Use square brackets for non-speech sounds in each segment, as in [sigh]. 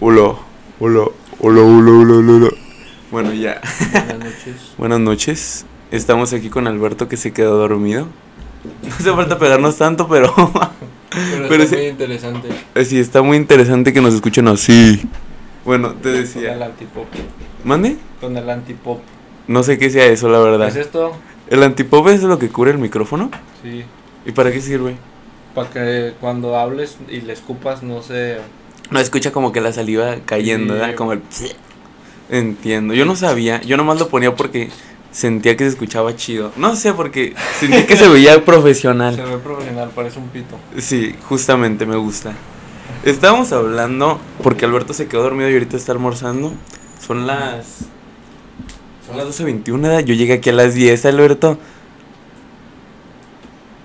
Hola, hola, hola, hola, hola, hola. Bueno, ya. Buenas noches. [laughs] Buenas noches. Estamos aquí con Alberto que se quedó dormido. No hace falta pegarnos tanto, pero [laughs] Pero, Pero está sí- muy interesante. sí está muy interesante que nos escuchen así. Bueno, te Con el decía. antipop. ¿Mande? Con el antipop. No sé qué sea eso, la verdad. ¿Es esto? ¿El antipop es lo que cubre el micrófono? Sí. ¿Y para qué sirve? Para que cuando hables y le escupas no se... No, escucha como que la saliva cayendo. ¿verdad? Como el... Entiendo. Yo no sabía. Yo nomás lo ponía porque sentía que se escuchaba chido. No sé, porque sentía que se veía Se profesional. ve profesional, parece un pito. Sí, justamente me gusta. Estábamos hablando, porque Alberto se quedó dormido y ahorita está almorzando. Son las... Son las 12.21, ¿verdad? Yo llegué aquí a las 10, Alberto.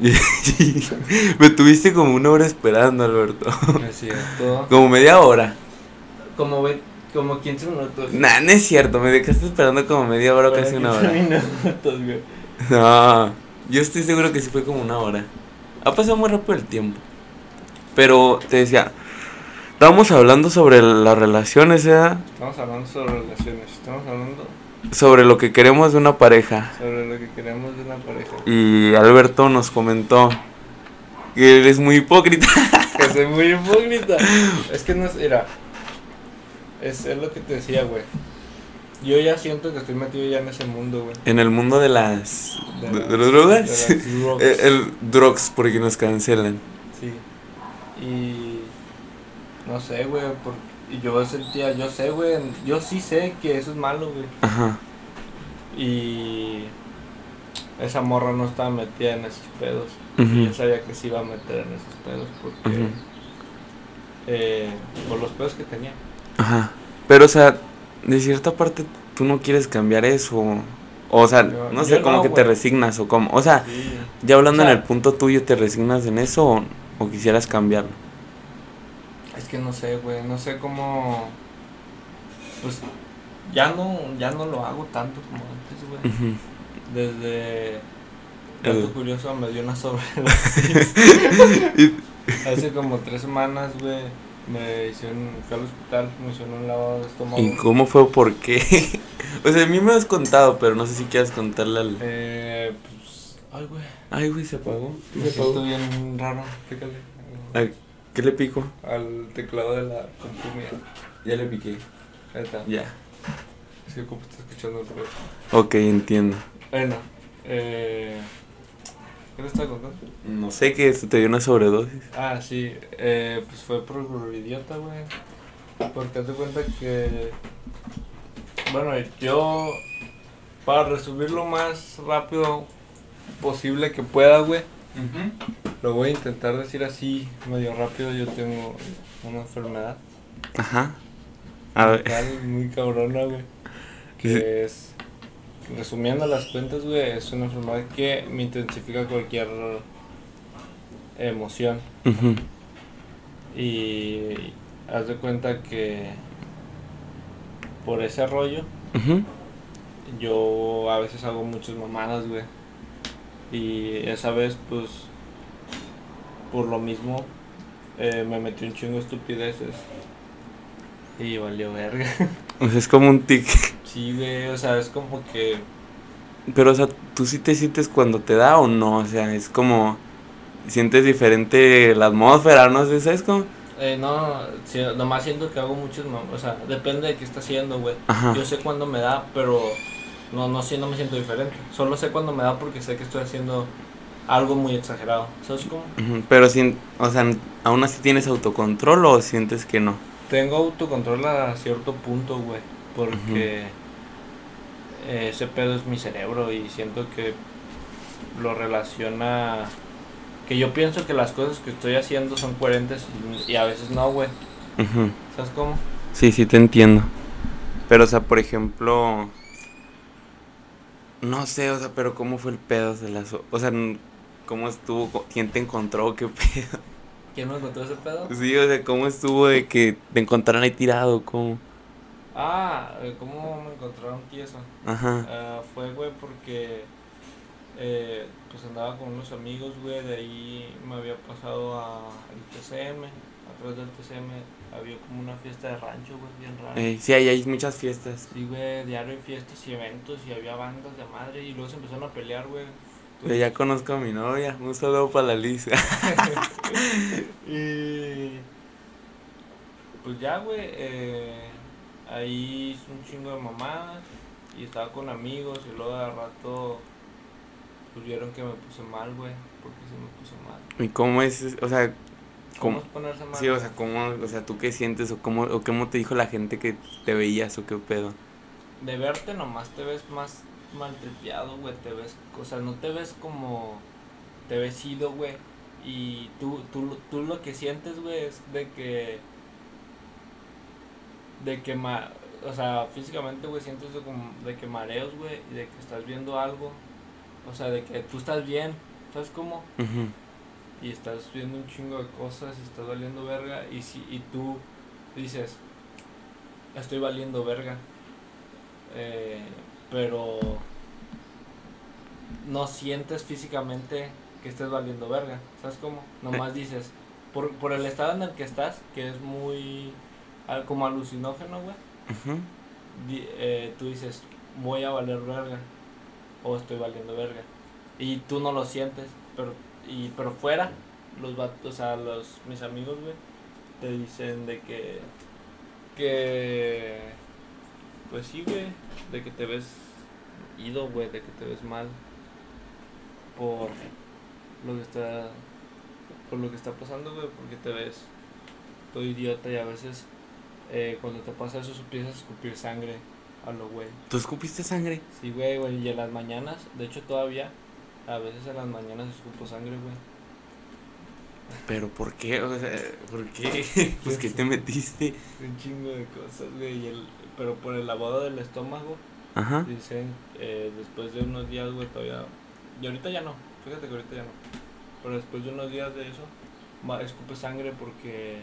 [laughs] me tuviste como una hora esperando, Alberto. Es cierto. Como media hora. Como, ve, como 15 minutos. Nah, no es cierto, me dejaste esperando como media hora o casi una hora. 15 minutos, güey. No, yo estoy seguro que sí fue como una hora. Ha pasado muy rápido el tiempo. Pero te decía, estábamos hablando sobre las relaciones, ¿eh? Estamos hablando sobre relaciones. Estamos hablando sobre lo que queremos de una pareja. sobre lo que queremos de una pareja. Y Alberto nos comentó que él es muy hipócrita. [laughs] Que soy muy hipócrita. [laughs] Es que no es. Mira. Es, es lo que te decía, güey. Yo ya siento que estoy metido ya en ese mundo, güey. En el mundo de las, de, las- de las drogas. de las [laughs] drugs. el, el drugs, porque nos cancelan. Sí. Y. No sé, güey. por- Y yo sentía, yo sé, güey. Yo sí sé que eso es malo, güey. Ajá. Y. Esa morra no estaba metida en esos pedos. Y Ujú. yo sabía que se iba a meter en esos pedos porque. Eh, por los pedos que tenía. Ajá. Pero, o sea, de cierta parte tú no quieres cambiar eso. O sea, Yo- no sé, como no, que te resignas o como. O sea, Sí. ya hablando O sea- en el punto tuyo, ¿te resignas en eso o, o quisieras cambiarlo? Que no sé, güey, no sé cómo. Pues ya no, ya no lo hago tanto como antes, güey. Desde. Dato curioso, me dio una sobredosis. [laughs] Hace como tres semanas, güey, me hicieron. Fui al hospital, me hicieron un lavado de estómago. ¿Y cómo fue o por qué? o [laughs] sea, a mí me has contado, pero no sé si quieras contarle al. Eh, pues. Ay, güey. Ay, güey, se apagó. Se apagó. bien raro. Fíjale. ¿Qué le pico? Al teclado de la computadora. Ya le piqué. Ahí está. Ya. Sí, como está escuchando el ruido. Ok, entiendo. Bueno, eh. ¿Qué le estaba contando? No sé que te dio una sobredosis. Ah, sí, eh, pues fue por idiota, güey. Porque de cuenta que. Bueno, yo. Para resumir lo más rápido posible que pueda, güey. Lo voy a intentar decir así, medio rápido. Yo tengo una enfermedad Ajá. A ver. mental muy cabrona, güey. Que es. Resumiendo las cuentas, güey, es una enfermedad que me intensifica cualquier emoción. Ujú. Y haz de cuenta que por ese rollo Ujú. yo a veces hago muchas mamadas, güey. Y esa vez, pues, por lo mismo, eh, me metí un chingo de estupideces. Y valió verga. O sea, es como un tic. Sí, güey, o sea, es como que... Pero, o sea, ¿tú sí te sientes cuando te da o no? O sea, es como. Sientes diferente la atmósfera, no sé, ¿sabes cómo? Eh, no, sí, nomás siento que hago mamadas. O sea, depende de qué está haciendo, güey. Ajá. Yo sé cuándo me da, pero no, no, no me siento diferente. Solo sé cuándo me da porque sé que estoy haciendo algo muy exagerado. ¿Sabes cómo? Pero, sin, o sea, ¿aún así tienes autocontrol o sientes que no? Tengo autocontrol a cierto punto, güey. Porque eh, ese pedo es mi cerebro y siento que lo relaciona. Que yo pienso que las cosas que estoy haciendo son coherentes y, y a veces no, güey. ¿Sabes cómo? Sí, sí te entiendo. Pero, o sea, por ejemplo. No sé, o sea, pero ¿cómo fue el pedo de las... O sea, ¿cómo estuvo? ¿Quién te encontró? ¿Qué [laughs] pedo? ¿Quién me encontró ese pedo? Sí, o sea, ¿cómo estuvo de que te encontraran ahí tirado? ¿Cómo? Ah, eh, ¿cómo me encontraron tieso? Ajá. Ah, fue, güey, porque eh, pues andaba con unos amigos, güey, de ahí me había pasado a el TCM, atrás del TCM, había como una fiesta de rancho, güey, bien rara. Eh, sí, ahí hay muchas fiestas. Sí, güey, diario hay fiestas y eventos y había bandas de madre y luego se empezaron a pelear, güey. Pero ya conozco a mi novia. Un saludo para la Liz. [laughs] y pues ya, güey, eh, ahí hice un chingo de mamadas y estaba con amigos y luego de rato pues vieron que me puse mal, güey, porque se me puse mal. ¿Y cómo es? O sea, ¿Cómo. Sí, o sea, ¿cómo, o sea, tú qué sientes o cómo, o cómo te dijo la gente que te veías o qué pedo? De verte nomás te ves más maltripeado, güey, te ves, o sea, no te ves como, te ves ido, güey, y tú, tú, tú lo que sientes, güey, es de que, de que, ma, o sea, físicamente, güey, sientes de, como, de que mareos, güey, y de que estás viendo algo, o sea, de que tú estás bien, ¿sabes cómo? Ujú. Y estás viendo un chingo de cosas y estás valiendo verga y si y tú dices estoy valiendo verga eh, pero no sientes físicamente que estés valiendo verga sabes cómo nomás dices por, por el estado en el que estás que es muy como alucinógeno güey di- eh, tú dices voy a valer verga o estoy valiendo verga y tú no lo sientes pero y pero fuera los vatos o sea los mis amigos güey te dicen de que que pues sí güey de que te ves ido güey de que te ves mal por lo que está por lo que está pasando güey porque te ves todo idiota y a veces eh, cuando te pasa eso empiezas a escupir sangre a lo güey. ¿Tú escupiste sangre? Sí, güey, güey, y en las mañanas, de hecho todavía, a veces en las mañanas escupo sangre, güey. ¿Pero por qué? O sea, ¿por qué? [laughs] Pues que te metiste. Un chingo de cosas, güey, y el, pero por el lavado del estómago, Ajá. dicen, eh, después de unos días, güey, todavía, y ahorita ya no, fíjate que ahorita ya no, pero después de unos días de eso, escupe sangre porque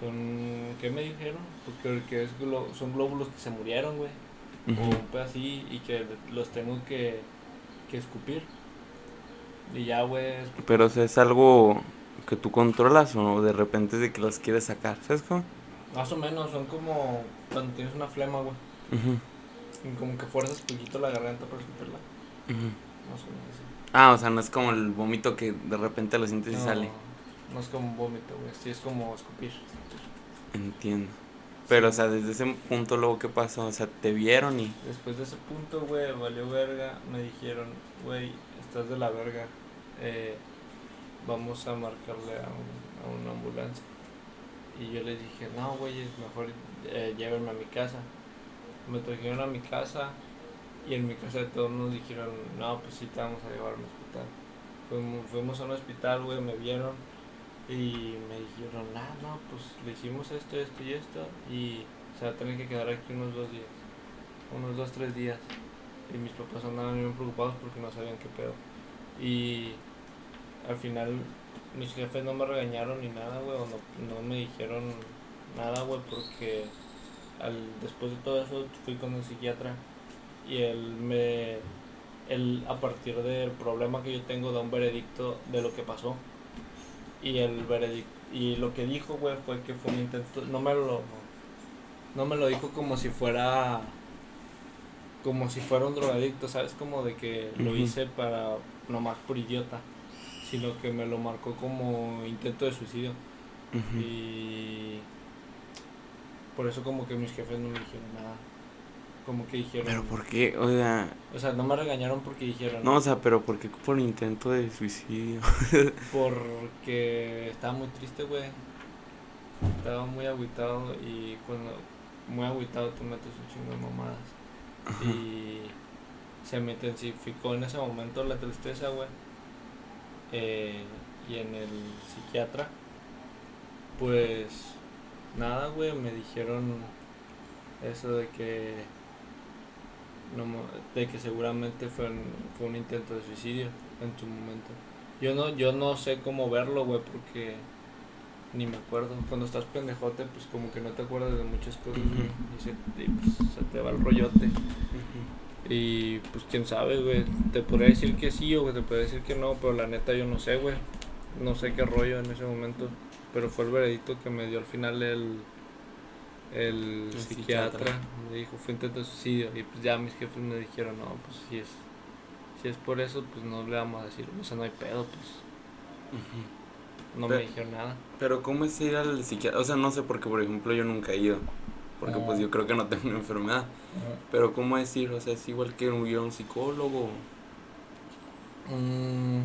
son, ¿qué me dijeron? Porque que es glo- son glóbulos que se murieron, güey. o un así y que los tengo que, que escupir. Y ya, güey, Pero o sea, es algo que tú controlas o de repente es de que los quieres sacar, ¿sabes cómo? más o menos son como cuando tienes una flema, güey. Ujú, Y como que fuerzas poquito la garganta para escupirla. ujú. Más o menos así. Ah, o sea, no es como el vómito que de repente lo sientes y sale. No es como un vómito, güey. Sí, es como escupir. Entiendo. Pero, o sea, desde ese punto luego, ¿qué pasó? O sea, te vieron y... Después de ese punto, güey, valió verga. Me dijeron, güey, estás de la verga. Eh, vamos a marcarle a, un- a una ambulancia. Y yo les dije, no, güey, es mejor eh, llévenme a mi casa. Me trajeron a mi casa y en mi casa todos nos dijeron, no, pues sí te vamos a llevar a un hospital. Fuimos, fuimos a un hospital, güey, me vieron y me dijeron, ah, no, pues le hicimos esto, esto y esto y se va a tener que quedar aquí unos dos días unos dos, tres días. Y mis papás andaban bien preocupados porque no sabían qué pedo. Y al final mis jefes no me regañaron ni nada, güey, o no, no me dijeron nada, güey, porque al, después de todo eso fui con un psiquiatra y él me, él a partir del problema que yo tengo da un veredicto de lo que pasó. Y el veredicto, y lo que dijo, güey, fue que fue un intento, no me lo, no me lo dijo como si fuera como si fuera un drogadicto, ¿sabes? Como de que lo hice para nomás por idiota, sino que me lo marcó como intento de suicidio. Y por eso como que mis jefes no me dijeron nada. Como que dijeron... Pero, ¿por qué? O sea, O sea, no me regañaron porque dijeron... no, o sea, pero ¿por qué por intento de suicidio? [laughs] Porque estaba muy triste, güey. Estaba muy agüitado y cuando muy agüitado te metes un chingo de mamadas. Y se me intensificó en ese momento la tristeza, güey. Eh, y en el psiquiatra, pues nada, güey, me dijeron eso de que no, de que seguramente fue un, fue un intento de suicidio en su momento. Yo no, yo no sé cómo verlo, güey, porque ni me acuerdo. Cuando estás pendejote, pues como que no te acuerdas de muchas cosas, Ujú. y se, y, pues, se te va el rollote. Ujú. Y pues quién sabe, güey. Te podría decir que sí o te podría decir que no, pero la neta yo no sé, güey. no sé qué rollo en ese momento, pero fue el veredicto que me dio al final el, el, El psiquiatra. psiquiatra. Me dijo, fue intento de suicidio. Y pues ya mis jefes me dijeron, no, pues si es, si es por eso, pues no le vamos a decir, o sea, no hay pedo, pues Ujú. No Pero- me dijeron nada. Pero ¿cómo es ir al psiquiatra? O sea, no sé, porque por ejemplo yo nunca he ido. Porque pues Ah. yo creo que no tengo una [laughs] enfermedad. Pero ¿cómo es ir? O sea, es igual que ir a un psicólogo. Mm,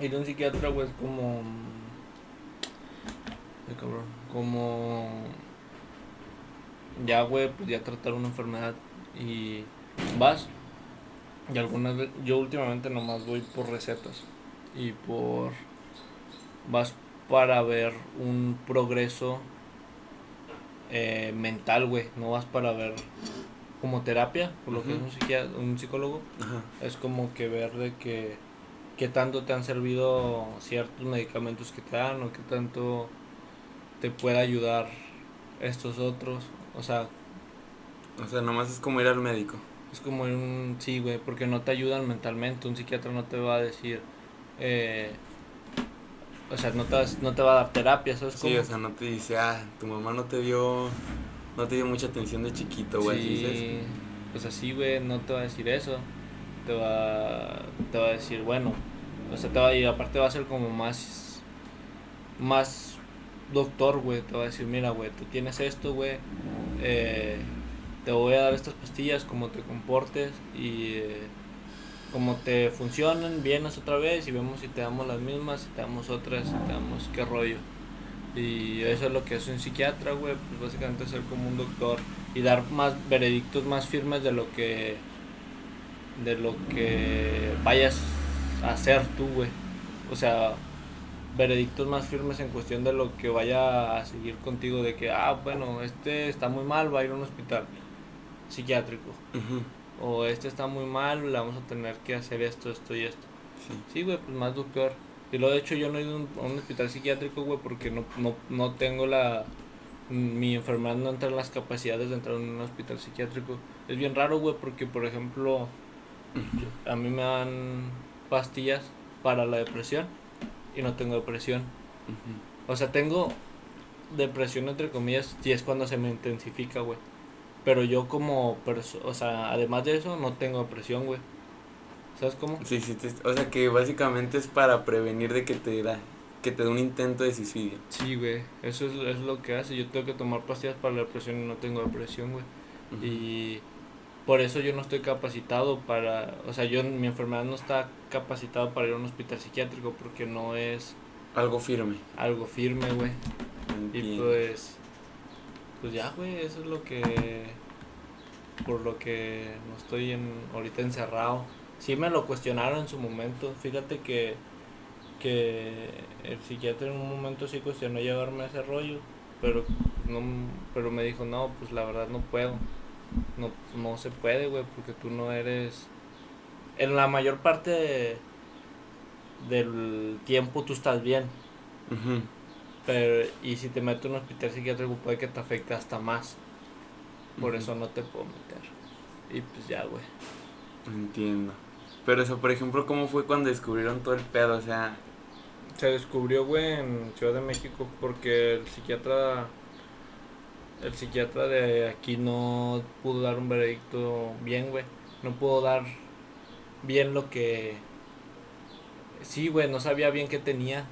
ir a un psiquiatra, güey, es como. Ay, cabrón. Como. Ya, güey, pues ya tratar una enfermedad y vas. Y algunas veces. Yo últimamente nomás voy por recetas. Y por. Vas para ver un progreso eh, mental, güey. No vas para ver como terapia, por lo que es un, psiquiatra, un psicólogo es como que ver de que qué tanto te han servido ciertos medicamentos que te dan o qué tanto te puede ayudar estos otros. O sea, O sea, nomás es como ir al médico. es como un sí, güey, porque no te ayudan mentalmente. Un psiquiatra no te va a decir, eh, o sea, no te, vas- no te va a dar terapia, ¿sabes Sí, cómo? o sea, no te dice, ah, tu mamá no te dio, no te dio mucha atención de chiquito, güey. así. Sí, pues así, güey, no te va a decir eso. Te va, te va a decir, bueno, o sea, te va, y aparte va a ser como más, más doctor, güey. Te va a decir, mira, güey, tú tienes esto, güey. eh, te voy a dar estas pastillas, como te comportes y eh, como te funcionan, vienes otra vez y vemos si te damos las mismas, si te damos otras, si te damos qué rollo. Y eso es lo que hace un psiquiatra, güey, pues básicamente ser como un doctor y dar más veredictos más firmes de lo que de lo que vayas a hacer tú, güey. O sea, veredictos más firmes en cuestión de lo que vaya a seguir contigo de que ah, bueno, este está muy mal, va a ir a un hospital psiquiátrico Ujú, o este está muy mal, le vamos a tener que hacer esto, esto y esto. sí. Sí, güey, pues más doctor. Y lo de hecho yo no he ido a un, hospital psiquiátrico, güey, porque no, no, no tengo la... Mi enfermedad no entra en las capacidades de entrar en un hospital psiquiátrico. Es bien raro, güey, porque por ejemplo, a mí me dan pastillas para la depresión y no tengo depresión. O sea, tengo depresión entre comillas y es cuando se me intensifica, güey. Pero yo como o sea, además de eso no tengo depresión, güey. ¿Sabes cómo? Sí, sí, te- o sea que básicamente es para prevenir de que te da, que te dé un intento de suicidio. Sí, güey, eso es, es lo que hace. Yo tengo que tomar pastillas para la depresión y no tengo depresión, güey. Y por eso yo no estoy capacitado para, o sea, yo mi enfermedad no está capacitada para ir a un hospital psiquiátrico porque no es Algo firme. algo firme, güey. Y pues, pues ya, güey, eso es lo que, por lo que no estoy en, ahorita encerrado. Sí me lo cuestionaron en su momento. Fíjate que, que el psiquiatra en un momento sí cuestionó llevarme a ese rollo, pero no, pero me dijo no, pues la verdad no puedo. No, no se puede, güey, porque tú no eres. En la mayor parte de- del tiempo tú estás bien. Ujú. Pero, y si te meto en un hospital psiquiátrico puede que te afecte hasta más. Por eso no te puedo meter. Y pues ya, güey. Entiendo. Pero eso, por ejemplo, ¿cómo fue cuando descubrieron todo el pedo? O sea, Se descubrió, güey, en Ciudad de México porque el psiquiatra... El psiquiatra de aquí no pudo dar un veredicto bien, güey. No pudo dar bien lo que... Sí, güey, no sabía bien qué tenía.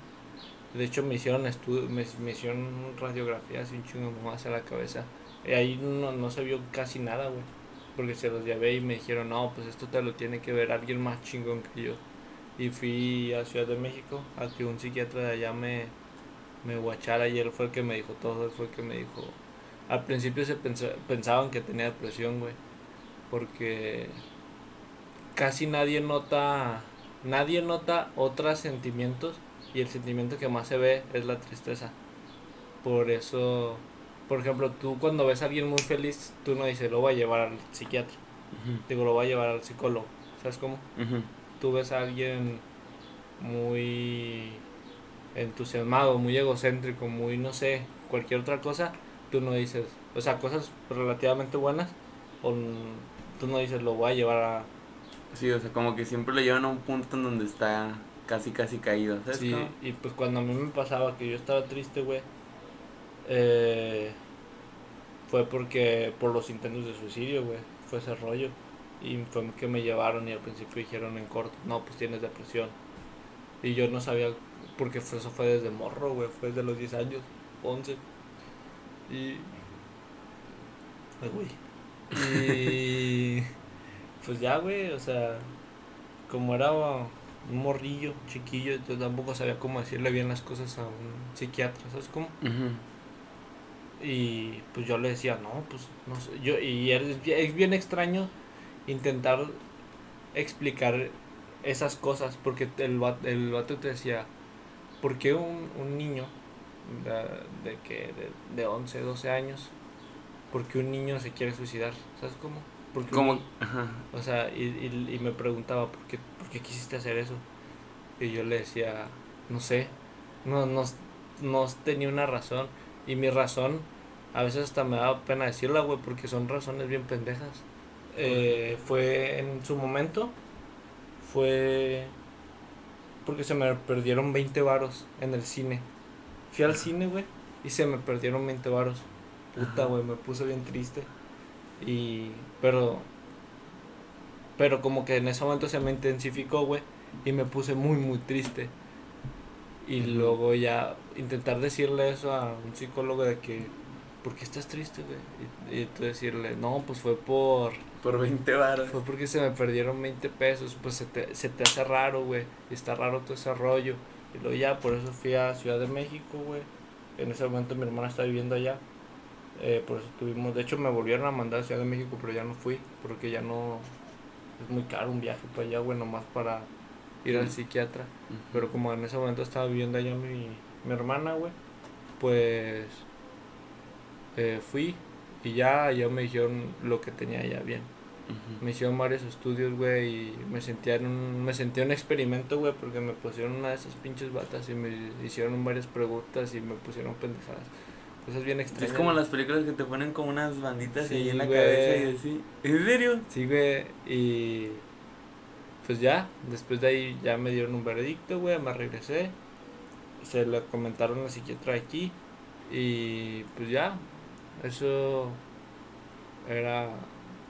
De hecho, me hicieron estudio, me, me hicieron radiografías y un chingo de mamadas a la cabeza. Y ahí no, no se vio casi nada, güey. Porque se los llevé y me dijeron, no, pues esto te lo tiene que ver alguien más chingón que yo. Y fui a Ciudad de México a que un psiquiatra de allá me, me guachara y él fue el que me dijo todo, él fue el que me dijo... Al principio se pensa- pensaban que tenía depresión, güey. Porque casi nadie nota, nadie nota otros sentimientos y el sentimiento que más se ve es la tristeza. Por eso, por ejemplo, tú cuando ves a alguien muy feliz, tú no dices, lo voy a llevar al psiquiatra. Digo, lo voy a llevar al psicólogo. ¿Sabes cómo? ujú. Tú ves a alguien muy entusiasmado, muy egocéntrico, muy no sé, cualquier otra cosa, tú no dices, o sea, cosas relativamente buenas, o tú no dices, lo voy a llevar a... Sí, o sea, como que siempre lo llevan a un punto en donde está casi, casi caído, ¿sabes Sí, cómo? y pues cuando a mí me pasaba que yo estaba triste, güey, eh, fue porque por los intentos de suicidio, güey, fue ese rollo. Y fue que me llevaron y al principio dijeron en corto, no, pues tienes depresión. Y yo no sabía, porque fue- eso fue desde morro, güey, fue desde los 10 años, 11. Y... Ay, güey. Y... [laughs] Pues ya, güey, o sea, como era un morrillo, chiquillo, yo tampoco sabía cómo decirle bien las cosas a un psiquiatra, ¿sabes cómo? Y pues yo le decía, no, pues no sé. Yo, y es, bien- extraño intentar explicar esas cosas, porque el, el vato te decía, ¿por qué un, un niño de, de que de, de 11, 12 años, por qué un niño se quiere suicidar? ¿Sabes cómo? Porque ajá. o sea, y, y, y me preguntaba, ¿por qué, ¿por qué quisiste hacer eso? Y yo le decía, no sé, no, no, no tenía una razón. Y mi razón, a veces hasta me da pena decirla, güey, porque son razones bien pendejas. Eh, fue en su momento, fue porque se me perdieron 20 varos en el cine. Fui al cine, güey, y se me perdieron 20 varos. Puta, güey, me puse bien triste. Y, pero, pero como que en ese momento se me intensificó, güey, y me puse muy, muy triste. Y luego ya intentar decirle eso a un psicólogo de que, ¿por qué estás triste, güey? Y, y tú decirle, no, pues fue por, Por 20 baros. fue porque se me perdieron 20 pesos, pues se te, se te hace raro, güey, y está raro todo ese rollo. Y luego ya, por eso fui a Ciudad de México, güey. En ese momento mi hermana está viviendo allá. Eh, por eso tuvimos, de hecho me volvieron a mandar a Ciudad de México, pero ya no fui, porque ya no, es muy caro un viaje para allá, güey, nomás para ir al psiquiatra. Ujú. Pero como en ese momento estaba viviendo allá mi, mi hermana, güey, pues eh, fui y ya, ya me dijeron lo que tenía ya bien. Me hicieron varios estudios, güey, y me sentía en un, me sentía en un experimento, güey, porque me pusieron una de esas pinches batas y me hicieron varias preguntas y me pusieron pendejadas. Cosas bien extrañas. Es como las películas que te ponen como unas banditas Sí, ahí en la güey. cabeza y así. ¿En serio? Sí, güey, y pues ya, después de ahí ya me dieron un veredicto, güey, me regresé. Se le comentaron al psiquiatra aquí y pues ya, eso era,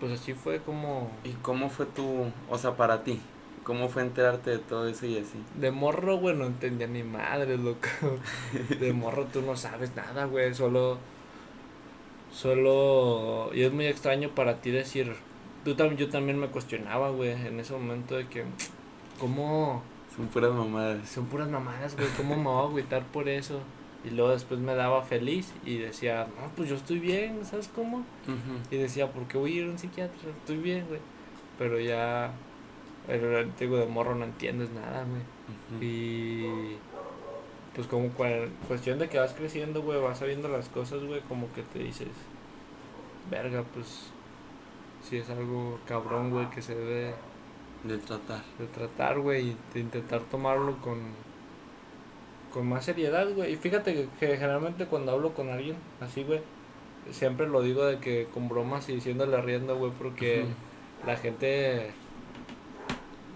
pues así fue como ¿Y cómo fue tu, o sea, para ti? ¿Cómo fue enterarte de todo eso y así? de morro, güey, no entendía ni madre, loco. [laughs] De morro tú no sabes nada, güey, solo, solo, y es muy extraño para ti decir, tú también, yo también me cuestionaba, güey, en ese momento de que, ¿cómo? Son puras mamadas. Son puras mamadas, güey. ¿Cómo me voy a agüitar por eso? Y luego después me daba feliz y decía, no, pues yo estoy bien, ¿sabes cómo? Y decía, ¿por qué voy a ir a un psiquiatra? Estoy bien, güey. Pero ya, el digo, de morro no entiendes nada, güey. Y pues como cua- cuestión de que vas creciendo, güey, vas sabiendo las cosas, güey, como que te dices, verga, pues si es algo cabrón, güey, que se debe De tratar. de tratar, güey, y de intentar tomarlo con, con más seriedad, güey. Y fíjate que, que generalmente cuando hablo con alguien así, güey, siempre lo digo de que con bromas y diciéndole riendo, güey, porque la gente,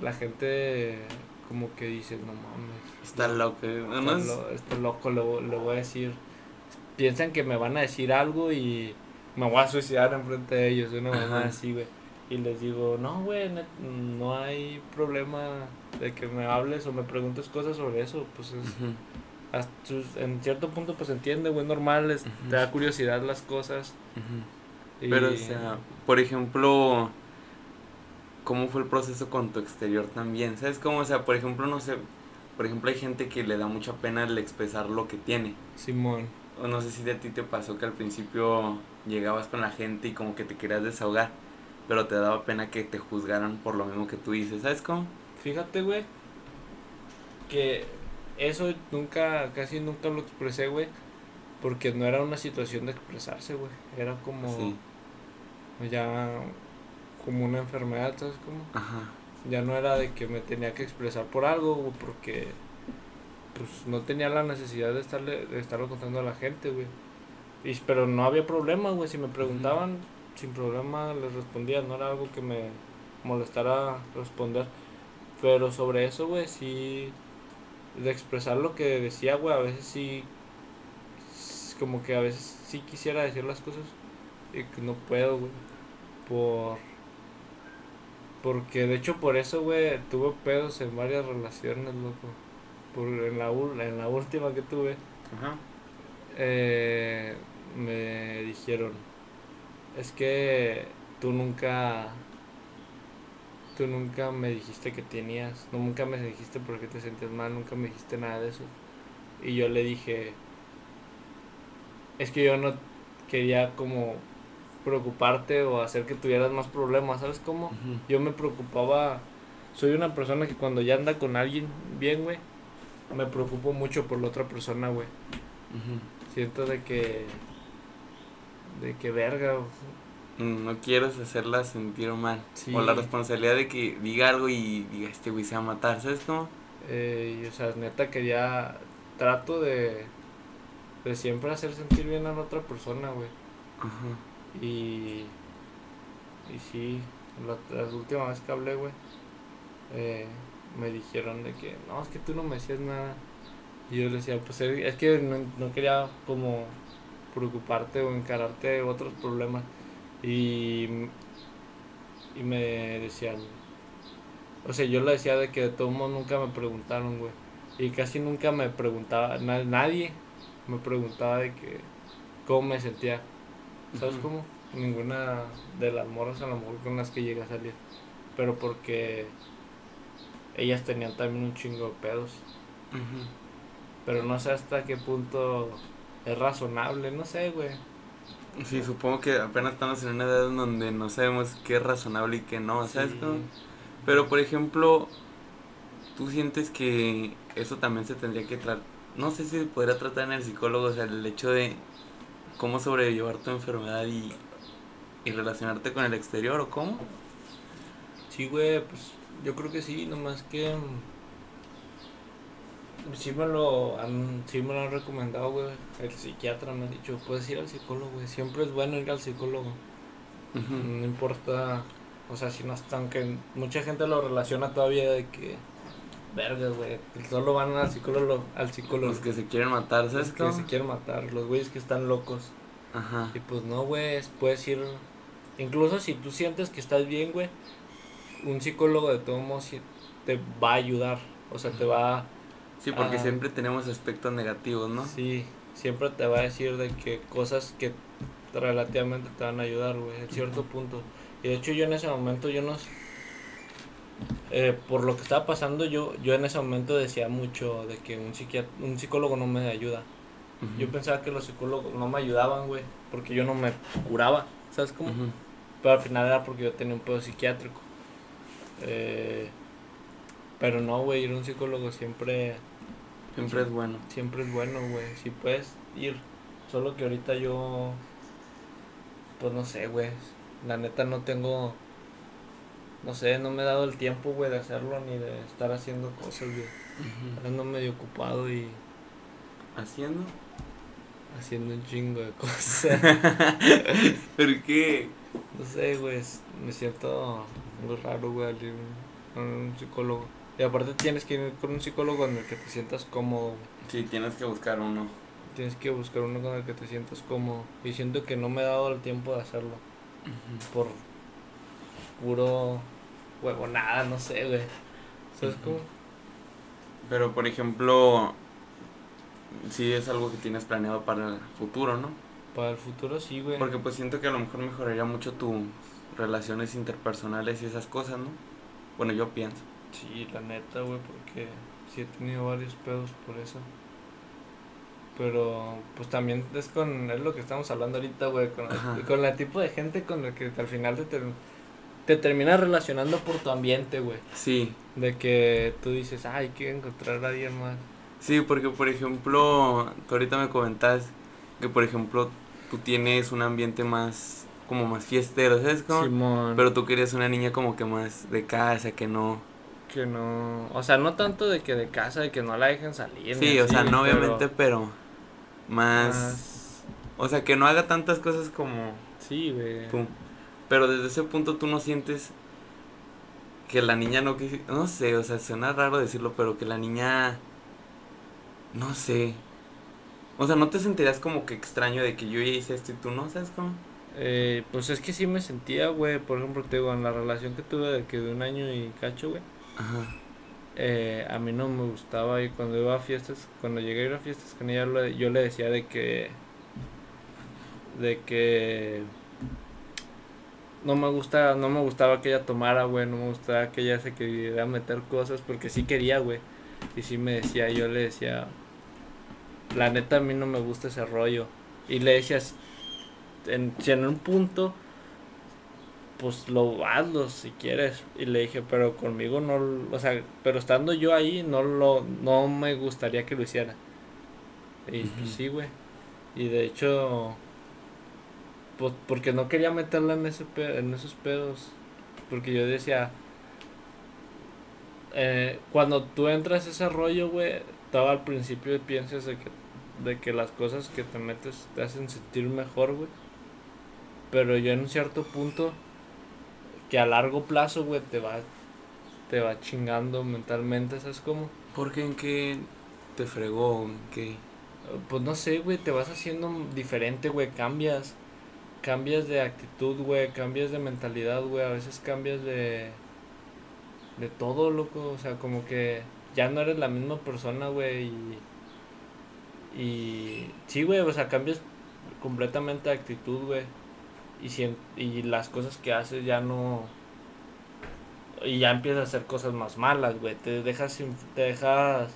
la gente como que dice, no mames. Está loco. ¿eh? está No es- lo- loco le, vo- le voy a decir. Piensan que me van a decir algo y me voy a suicidar enfrente de ellos, una mamá así, güey. Y les digo, no, güey, no hay problema de que me hables o me preguntes cosas sobre eso. Pues es, hasta en cierto punto, pues entiende, güey, normal, es- te da curiosidad las cosas. Y- Pero, o sea, por ejemplo, ¿cómo fue el proceso con tu exterior también? ¿Sabes cómo? O sea, por ejemplo, no sé, por ejemplo, hay gente que le da mucha pena el expresar lo que tiene. Simón, O no sé si de a ti te pasó que al principio llegabas con la gente y como que te querías desahogar, pero te daba pena que te juzgaran por lo mismo que tú dices. ¿Sabes cómo? fíjate, güey, que eso nunca, casi nunca lo expresé, güey, porque no era una situación de expresarse, güey. Era como... Sí. ya como una enfermedad, ¿sabes cómo? Ajá. Ya no era de que me tenía que expresar por algo o porque pues no tenía la necesidad de estarle de estarlo contando a la gente, güey. Y, pero no había problema, güey, si me preguntaban sin problema les respondía, no era algo que me molestara responder. Pero sobre eso, güey, sí de expresar lo que decía, güey, a veces sí, como que a veces sí quisiera decir las cosas y que no puedo, güey, por, porque de hecho por eso, güey, tuve pedos en varias relaciones, loco, por, en la, en la última que tuve, Ajá. eh, me dijeron, es que tú nunca, tú nunca me dijiste que tenías, no, nunca me dijiste por qué te sentías mal, nunca me dijiste nada de eso. Y yo le dije, es que yo no quería como preocuparte o hacer que tuvieras más problemas, ¿sabes cómo? Yo me preocupaba, soy una persona que cuando ya anda con alguien bien, güey, me preocupo mucho por la otra persona, güey. Siento de que. de que verga. No quieres hacerla sentir mal. Sí. O la responsabilidad de que diga algo y diga, este güey se va a matar, ¿sabes cómo? eh, y, o sea, neta quería. Trato de. de siempre hacer sentir bien a la otra persona, güey. Ajá. Y. y sí, la, la última vez que hablé, güey. eh, me dijeron de que, no, es que tú no me decías nada. Y yo le decía, pues eh, es que no, no quería como preocuparte o encararte otros problemas. Y, y me decían, o sea, yo le decía de que de todo modo nunca me preguntaron, güey. Y casi nunca me preguntaba, na- nadie me preguntaba de que, cómo me sentía. ¿Sabes Ujú. cómo? Ninguna de las morras a lo mejor con las que llegué a salir. Pero porque ellas tenían también un chingo de pedos. Pero no sé hasta qué punto es razonable, no sé, güey. Sí, supongo que apenas estamos en una edad en donde no sabemos qué es razonable y qué no, ¿sabes Sí. cómo? Pero, por ejemplo, tú sientes que eso también se tendría que tratar, no sé si se podría tratar en el psicólogo, o sea, el hecho de cómo sobrellevar tu enfermedad y, y relacionarte con el exterior o cómo. Sí, güey, pues yo creo que sí, nomás que mm, sí me lo han, sí me lo han recomendado, güey. El psiquiatra me ha dicho, puedes ir al psicólogo, güey. Siempre es bueno ir al psicólogo. No importa, o sea, si no están que mucha gente lo relaciona todavía de que verga, güey, solo van al psicólogo, al psicólogo. Los que se quieren matar, los ¿sabes que cómo? se quieren matar, los güeyes que están locos. Ajá. Y pues no, güey, es- puedes ir. Incluso si tú sientes que estás bien, güey, un psicólogo de todos modos te va a ayudar. O sea, te va. Sí, porque siempre tenemos aspectos negativos, ¿no? Sí, siempre te va a decir de que cosas que relativamente te van a ayudar, güey, en cierto punto. Y de hecho, yo en ese momento, yo no. Eh, por lo que estaba pasando, yo, yo en ese momento decía mucho de que un, un psicólogo no me ayuda. Yo pensaba que los psicólogos no me ayudaban, güey, porque yo no me curaba, ¿sabes cómo? Pero al final era porque yo tenía un pedo psiquiátrico. Eh, pero no, güey, ir a un psicólogo siempre, Siempre es bueno. siempre es bueno, güey. Si puedes ir. Solo que ahorita yo, pues no sé, güey. La neta no tengo, no sé, no me he dado el tiempo, güey, de hacerlo ni de estar haciendo cosas, güey. Ando medio ocupado y ¿Haciendo? haciendo un chingo de cosas. [laughs] ¿Por qué? No sé, güey, me siento muy raro, güey, al ir con un psicólogo. Y aparte tienes que ir con un psicólogo en el que te sientas cómodo. Sí, tienes que buscar uno. Tienes que buscar uno con el que te sientas cómodo. Y siento que no me he dado el tiempo de hacerlo. Por puro huevonada, no sé, güey. ¿Sabes Ujú. cómo? Pero, por ejemplo, sí es algo que tienes planeado para el futuro, ¿no? Para el futuro sí, güey. Porque pues siento que a lo mejor mejoraría mucho tus relaciones interpersonales y esas cosas, ¿no? Bueno, yo pienso. Sí, la neta, güey, porque sí he tenido varios pedos por eso. Pero, pues también es con, es lo que estamos hablando ahorita, güey, con, con el tipo de gente con el que al final te, te terminas relacionando por tu ambiente, güey. Sí, De que tú dices, ay, quiero encontrar a alguien más. sí, porque por ejemplo, tú ahorita me comentas que por ejemplo tú tienes un ambiente más, como más fiestero, ¿sabes cómo? Simón. Pero tú querías una niña como que más de casa, que no... que no, o sea, no tanto de que de casa, de que no la dejen salir. Sí, o sea, no pero obviamente, pero más... más- O sea, que no haga tantas cosas como Sí, güey. Pero desde ese punto tú no sientes que la niña no quisi- No sé, o sea, suena raro decirlo, pero que la niña No sé. O sea, ¿no te sentirías como que extraño de que yo ya hice esto y tú no? ¿Sabes cómo? Eh, pues es que sí me sentía, güey. Por ejemplo, te digo, en la relación que tuve de que de un año y cacho, güey. Ajá. Eh, a mí no me gustaba y cuando iba a fiestas, cuando llegué a ir a fiestas con ella, yo le decía de que, de que no me gusta, no me gustaba que ella tomara, güey, no me gustaba que ella se quería meter cosas, porque sí quería, güey, y sí me decía, yo le decía, la neta a mí no me gusta ese rollo, y le decía, en, si en un punto pues lo hazlo si quieres. Y le dije, pero conmigo no, o sea, pero estando yo ahí no lo, no me gustaría que lo hiciera. Y pues sí, güey. Y de hecho, pues porque no quería meterla en ese pe- en esos pedos. Porque yo decía, eh, cuando tú entras a ese rollo, güey, todo al principio piensas de que, de que las cosas que te metes te hacen sentir mejor, güey. Pero yo en un cierto punto que a largo plazo, güey, te va te va chingando mentalmente, ¿sabes cómo? ¿Por qué? ¿En qué te fregó? ¿En qué? Pues no sé, güey, te vas haciendo diferente, güey, cambias. Cambias de actitud, güey, cambias de mentalidad, güey, a veces cambias de de todo, loco, o sea, como que ya no eres la misma persona, güey, y y sí, güey, o sea, cambias completamente de actitud, güey. Y si y las cosas que haces ya no y ya empiezas a hacer cosas más malas, güey, te dejas te dejas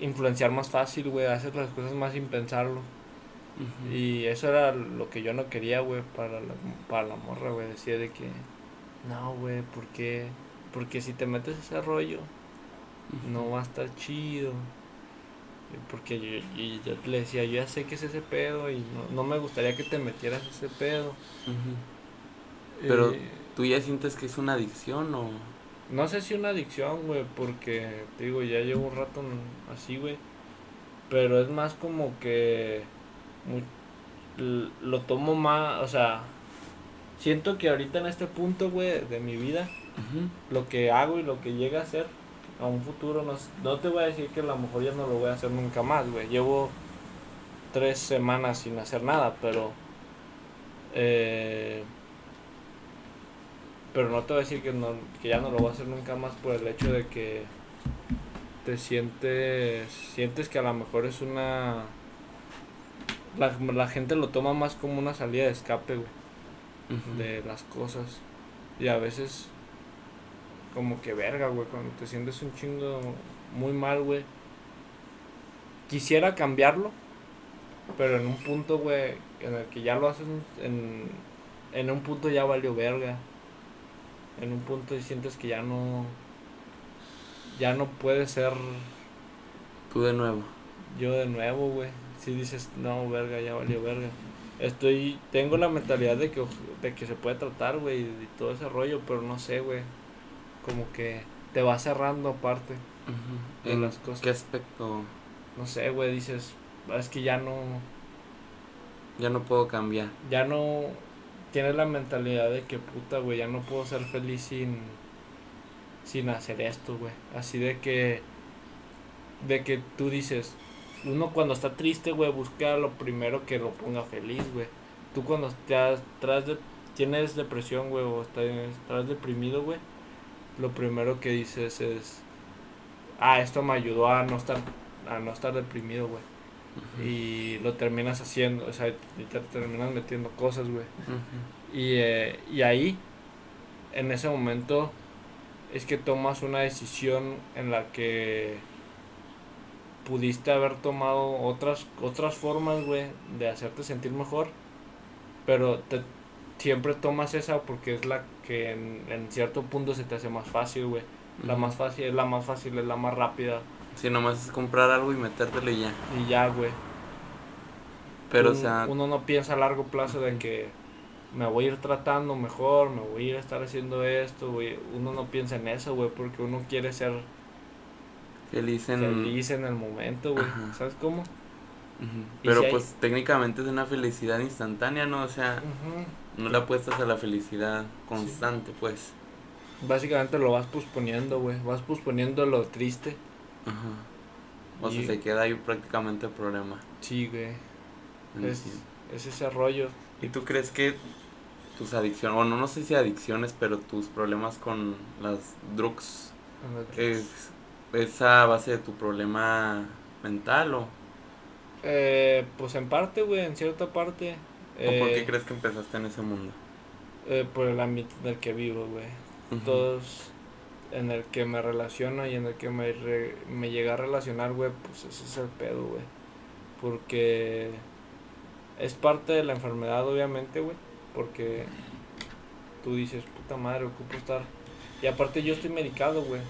influenciar más fácil, güey, haces las cosas más sin pensarlo. Y eso era lo que yo no quería, güey, para la, para la morra, güey. Decía de que, no, güey, ¿por qué? Porque si te metes ese rollo, no va a estar chido. Porque yo, y yo le decía, yo ya sé que es ese pedo y no, no me gustaría que te metieras ese pedo. Pero- Y ¿Tú ya sientes que es una adicción o...? no sé si una adicción, güey, porque, te digo, ya llevo un rato así, güey. Pero es más como que lo tomo más, o sea, siento que ahorita en este punto, güey, de mi vida, lo que hago y lo que llega a hacer a un futuro, no, no te voy a decir que a lo mejor ya no lo voy a hacer nunca más, güey. Llevo tres semanas sin hacer nada, pero... Eh, pero no te voy a decir que, no, que ya no lo voy a hacer nunca más por el hecho de que te sientes sientes que a lo mejor es una la, la gente lo toma más como una salida de escape güey de las cosas y a veces como que verga güey cuando te sientes un chingo muy mal güey quisiera cambiarlo pero en un punto güey en el que ya lo haces en, en un punto ya valió verga en un punto y sientes que ya no ya no puede ser Tú de nuevo. yo de nuevo, güey. Si dices, no, verga, ya valió verga. Estoy, tengo la mentalidad de que, de que se puede tratar, güey, y todo ese rollo, pero no sé, güey. Como que te va cerrando aparte. De ¿En las cosas. qué aspecto No sé, güey, dices, es que ya no, ya no puedo cambiar? ya no tienes la mentalidad de que puta, güey, ya no puedo ser feliz sin, sin hacer esto, güey. Así de que, de que tú dices, uno cuando está triste, güey, busca lo primero que lo ponga feliz, güey. Tú cuando estás, tras de, tienes depresión, güey, o estás, estás deprimido, güey, lo primero que dices es, ah, esto me ayudó a no estar, a no estar deprimido, güey. Y lo terminas haciendo, o sea, y te terminas metiendo cosas, güey. Y, eh, y ahí, en ese momento, es que tomas una decisión en la que pudiste haber tomado otras, otras formas, güey, de hacerte sentir mejor. Pero te, siempre tomas esa porque es la que en, en cierto punto se te hace más fácil, güey. La más fácil es la más fácil, es la más rápida. Sí, nomás es comprar algo y metértelo y ya. Y ya, güey. Pero, o sea, uno no piensa a largo plazo de que me voy a ir tratando mejor, me voy a ir a estar haciendo esto, güey. Uno no piensa en eso, güey, porque uno quiere ser feliz en... feliz en el momento, güey. Ajá. ¿Sabes cómo? Pero si hay- pues técnicamente es una felicidad instantánea, ¿no? O sea, no le apuestas a la felicidad constante, pues. Básicamente lo vas posponiendo, güey. Vas posponiendo lo triste. Ajá. O sea, Y- se queda ahí prácticamente el problema. Sí, güey. Es, es ese rollo. ¿Y tú crees que tus adicciones, o no, no sé si adicciones, pero tus problemas con las drugs es, es a base de tu problema mental o, Eh, pues en parte, güey, en cierta parte. o por qué eh, crees que empezaste en ese mundo? eh, por el ámbito en el que vivo, güey. Todos en el que me relaciono y en el que me, re- me llega a relacionar, güey, pues ese es el pedo, güey. Porque es parte de la enfermedad, obviamente, güey. Porque tú dices, puta madre, ocupo estar. Y aparte, yo estoy medicado, güey.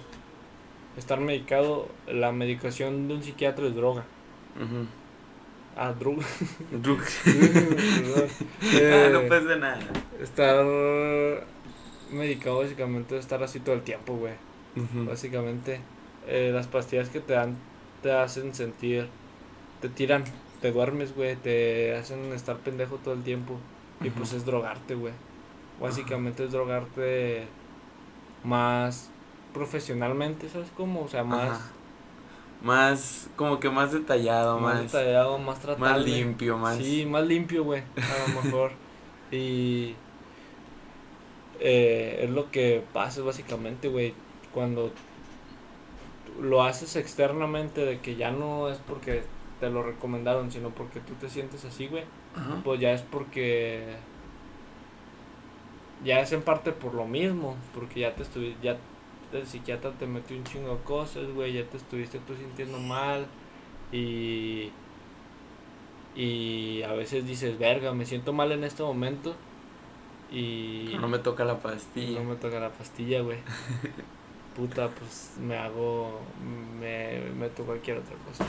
Estar medicado, la medicación de un psiquiatra es droga. Ah, droga. [laughs] Drugs. Perdón. Ah, no Eh, pasa nada. Estar medicado básicamente es estar así todo el tiempo, güey. Básicamente, eh, las pastillas que te dan te hacen sentir, te tiran, te duermes, güey, te hacen estar pendejo todo el tiempo. Y pues es drogarte, güey. Básicamente es drogarte más profesionalmente, ¿sabes cómo? O sea, más, Ajá. Más, como que más detallado, más más, detallado, más tratable. más limpio, más... Sí, más limpio, güey, a lo mejor. [laughs] y eh, es lo que pasa básicamente, güey, cuando lo haces externamente de que ya no es porque te lo recomendaron, sino porque tú te sientes así, güey, Ajá. pues ya es porque ya es en parte por lo mismo, porque ya te estuvi ya el psiquiatra te metió un chingo de cosas, güey, ya te estuviste tú sintiendo mal y y a veces dices, "Verga, me siento mal en este momento." Y No me toca la pastilla. no me toca la pastilla, güey. [laughs] Puta, pues me hago me meto cualquier otra cosa.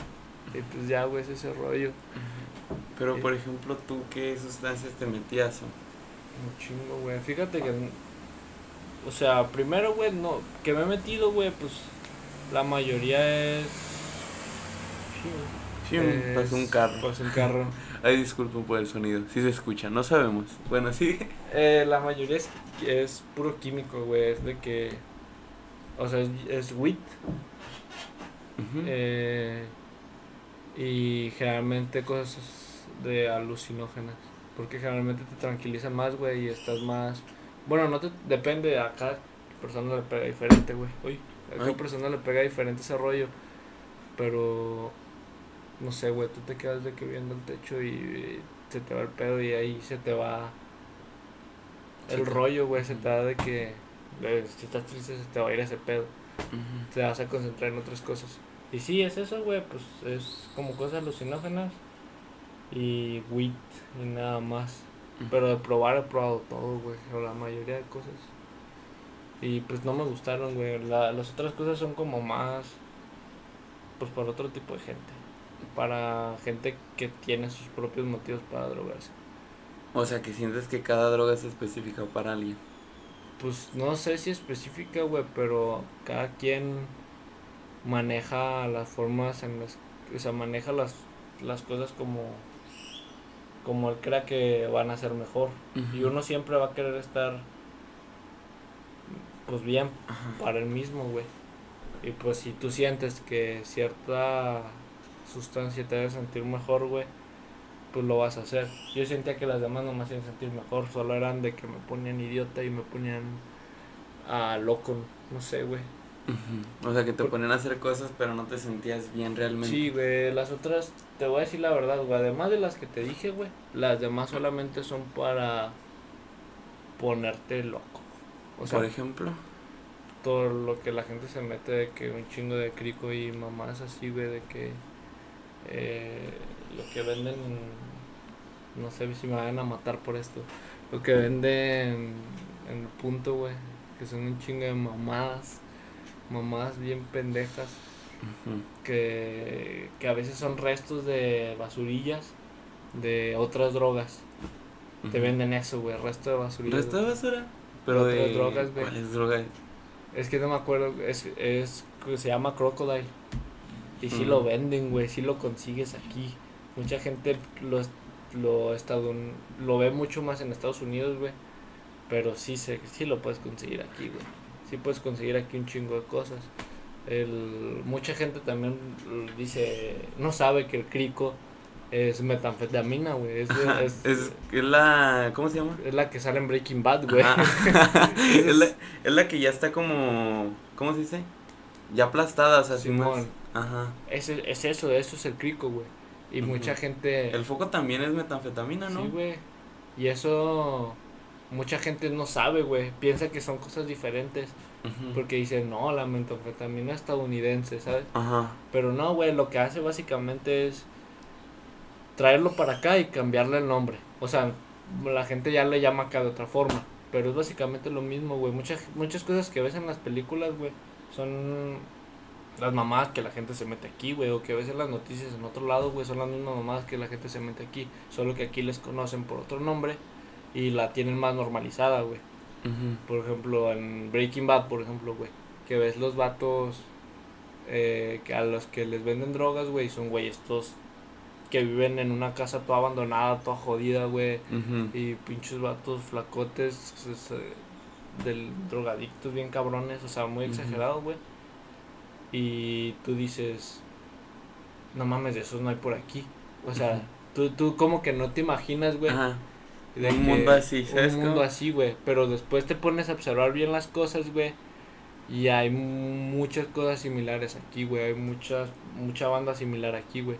Y pues ya, güey, es ese rollo. Pero, Sí. por ejemplo, ¿tú qué sustancias te metías? Un chingo, güey. Fíjate que. O sea, primero, güey, no. Que me he metido, güey, pues. La mayoría es. Sí, es- pasó un carro. Pasó un carro. [laughs] Ay, disculpen por el sonido. Sí se escucha, no sabemos. Bueno, sí. [laughs] Eh, la mayoría es, es puro químico, güey. Es de que. O sea, es, es eh, y generalmente cosas de alucinógenas. Porque generalmente te tranquilizan más, güey, y estás más. Bueno, no te. Depende, a cada persona le pega diferente, güey. Uy, a cada Ay. persona le pega diferente ese rollo. Pero. No sé, güey, tú te quedas de que viendo el techo y, se te va el pedo y ahí se te va. El Sí. rollo, güey, se te da de que. de- si estás triste, se te va a ir ese pedo te vas a concentrar en otras cosas. Y sí, es eso, güey, pues es como cosas alucinógenas y weed y nada más. Pero de probar he probado todo, güey, o la mayoría de cosas. Y pues no me gustaron, güey. La, las otras cosas son como más, pues para otro tipo de gente. Para gente que tiene sus propios motivos para drogarse. O sea, que sientes que cada droga es específica para alguien. Pues no sé si específica, güey, pero cada quien maneja las formas en las... O sea, maneja las, las cosas como... Como él crea que van a ser mejor. Y uno siempre va a querer estar... Pues bien Ajá. para él mismo, güey. Y pues si tú sientes que cierta sustancia te hace sentir mejor, güey, pues lo vas a hacer. Yo sentía que las demás no me hacían sentir mejor, solo eran de que me ponían idiota y me ponían a loco, no sé, güey. O sea, que te Por- ponían a hacer cosas, pero no te sentías bien realmente. Sí, güey, las otras, te voy a decir la verdad, güey, además de las que te dije, güey, las demás solamente son para ponerte loco. O sea, Por ejemplo. todo lo que la gente se mete de que un chingo de crico y mamás así, güey, de que eh, lo que venden, no sé si me van a matar por esto, lo que venden en el punto, güey, que son un chingo de mamadas, mamadas bien pendejas, que, que a veces son restos de basurillas de otras drogas. Te venden eso, güey, resto de basurillas. ¿Resto de basura? Pero Otras de. drogas, güey. Es que no me acuerdo, es, es se llama Crocodile. Y sí Ujú. lo venden, güey, sí lo consigues aquí. Mucha gente lo, lo, lo ve mucho más en Estados Unidos, güey. Pero sí, se, sí lo puedes conseguir aquí, güey. Sí puedes conseguir aquí un chingo de cosas. El, mucha gente también dice, no sabe que el crico es metanfetamina, güey. Es, [laughs] es, es, es, la, ¿cómo se llama? Es la que sale en Breaking Bad, güey. [laughs] [laughs] es, la, es la que ya está como, ¿cómo se dice? Ya aplastada, o sea, Simón. Ajá. Es, es eso, eso es el crico, güey. Y mucha gente... El foco también es metanfetamina, ¿no? Sí, güey. Y eso mucha gente no sabe, güey. Piensa que son cosas diferentes. Porque dicen, no, la metanfetamina estadounidense, ¿sabes? Ajá. Pero no, güey, lo que hace básicamente es traerlo para acá y cambiarle el nombre. O sea, la gente ya le llama acá de otra forma. Pero es básicamente lo mismo, güey. Muchas, muchas cosas que ves en las películas, güey, son las mamás que la gente se mete aquí, güey. O que ves en las noticias en otro lado, güey, son las mismas mamás que la gente se mete aquí. Solo que aquí les conocen por otro nombre y la tienen más normalizada, güey. Por ejemplo, en Breaking Bad, por ejemplo, güey, que ves los vatos eh, que a los que les venden drogas, güey, son, güey, estos que viven en una casa toda abandonada, toda jodida, güey, y pinches vatos flacotes del drogadictos bien cabrones, o sea, muy exagerados, güey. Y tú dices, no mames, de esos no hay por aquí. O sea, tú, tú como que no te imaginas, güey un mundo así, ¿sabes? Un mundo así, güey. Pero después te pones a observar bien las cosas, güey. Y hay muchas cosas similares aquí, güey. Hay muchas, mucha banda similar aquí, güey.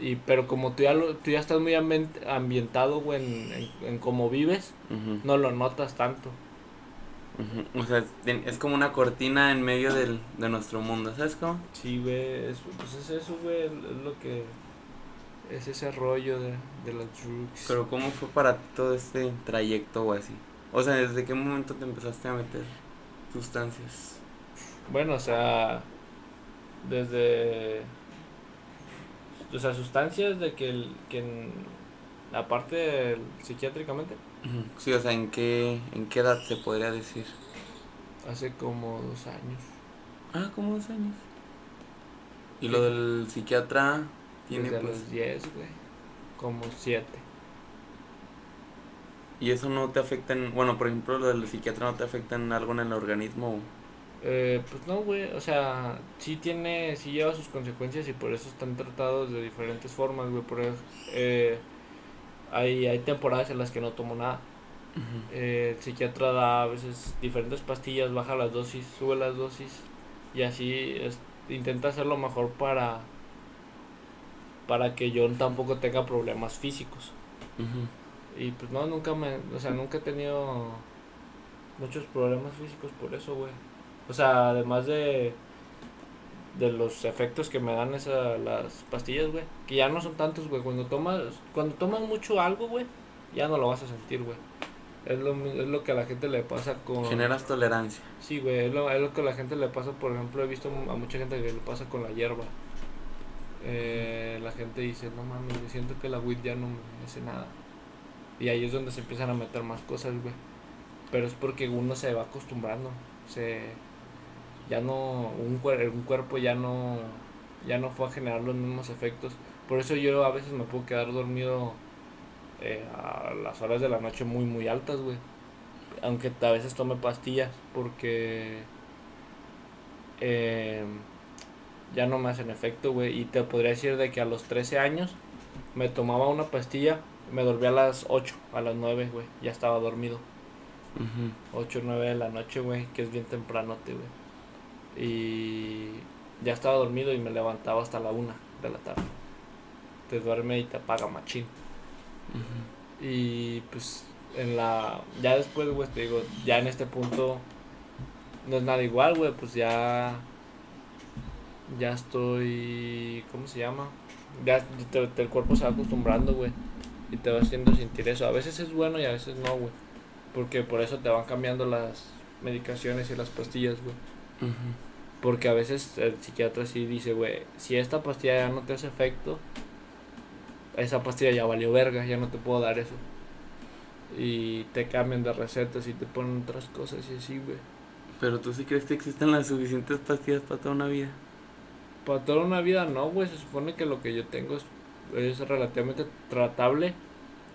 Y, pero como tú ya, lo, tú ya estás muy ambientado, güey, en, en, cómo vives, no lo notas tanto. O sea, es como una cortina en medio del, de nuestro mundo, ¿sabes cómo? Sí, güey, pues es eso, güey, es lo que es ese rollo de, de las drugs. Pero ¿cómo fue para todo este trayecto o así? O sea, ¿desde qué momento te empezaste a meter sustancias? Bueno, o sea, desde... O sea, sustancias de que, el, que aparte psiquiátricamente. Sí, o sea, ¿en qué, ¿en qué edad se podría decir? Hace como dos años. Ah, como dos años. ¿Y lo del psiquiatra tiene Desde pues... los 10, güey. Como 7. ¿Y eso no te afecta en, bueno, por ejemplo, lo del psiquiatra no te afecta en algo en el organismo? Eh, pues no, güey, o sea, sí tiene, sí lleva sus consecuencias y por eso están tratados de diferentes formas, güey, por eh, hay, hay temporadas en las que no tomo nada. eh, el psiquiatra da a veces diferentes pastillas, baja las dosis, sube las dosis y así es, intenta hacer lo mejor para para que yo tampoco tenga problemas físicos. Y pues no, nunca me, o sea, nunca he tenido muchos problemas físicos por eso, güey. O sea, además de de los efectos que me dan esas las pastillas, güey, que ya no son tantos, güey, cuando tomas cuando tomas mucho algo, güey, ya no lo vas a sentir, güey. Es lo, es lo que a la gente le pasa con... Generas tolerancia. Sí, güey, es lo, es lo que a la gente le pasa, por ejemplo, he visto a mucha gente que le pasa con la hierba eh, la gente dice, no mames, siento que la weed ya no me hace nada. Y ahí es donde se empiezan a meter más cosas, güey. Pero es porque uno se va acostumbrando. Se ya no un, un cuerpo ya no ya no fue a generar los mismos efectos. Por eso yo a veces me puedo quedar dormido eh, a las horas de la noche muy muy altas, güey. Aunque a veces tome pastillas porque eh, ya no me hacen efecto, güey. Y te podría decir de que a los 13 años me tomaba una pastilla, me dormía a las 8, a las 9, güey. Ya estaba dormido. 8 o 9 de la noche, güey, que es bien tempranote, güey. Y ya estaba dormido y me levantaba hasta la 1 de la tarde. Te duerme y te apaga machín. Y pues en la... Ya después, güey, te digo, ya en este punto no es nada igual, güey, pues ya ya estoy, ¿cómo se llama? Ya el cuerpo se va acostumbrando, güey. Y te va haciendo sentir eso. A veces es bueno y a veces no, güey. Porque por eso te van cambiando las medicaciones y las pastillas, güey. Porque a veces el psiquiatra sí dice, güey, si esta pastilla ya no te hace efecto, esa pastilla ya valió verga, ya no te puedo dar eso. Y te cambian de recetas y te ponen otras cosas y así, güey. Pero tú sí crees que existen las suficientes pastillas para toda una vida. Para toda una vida no, güey. Se supone que lo que yo tengo es, es relativamente tratable.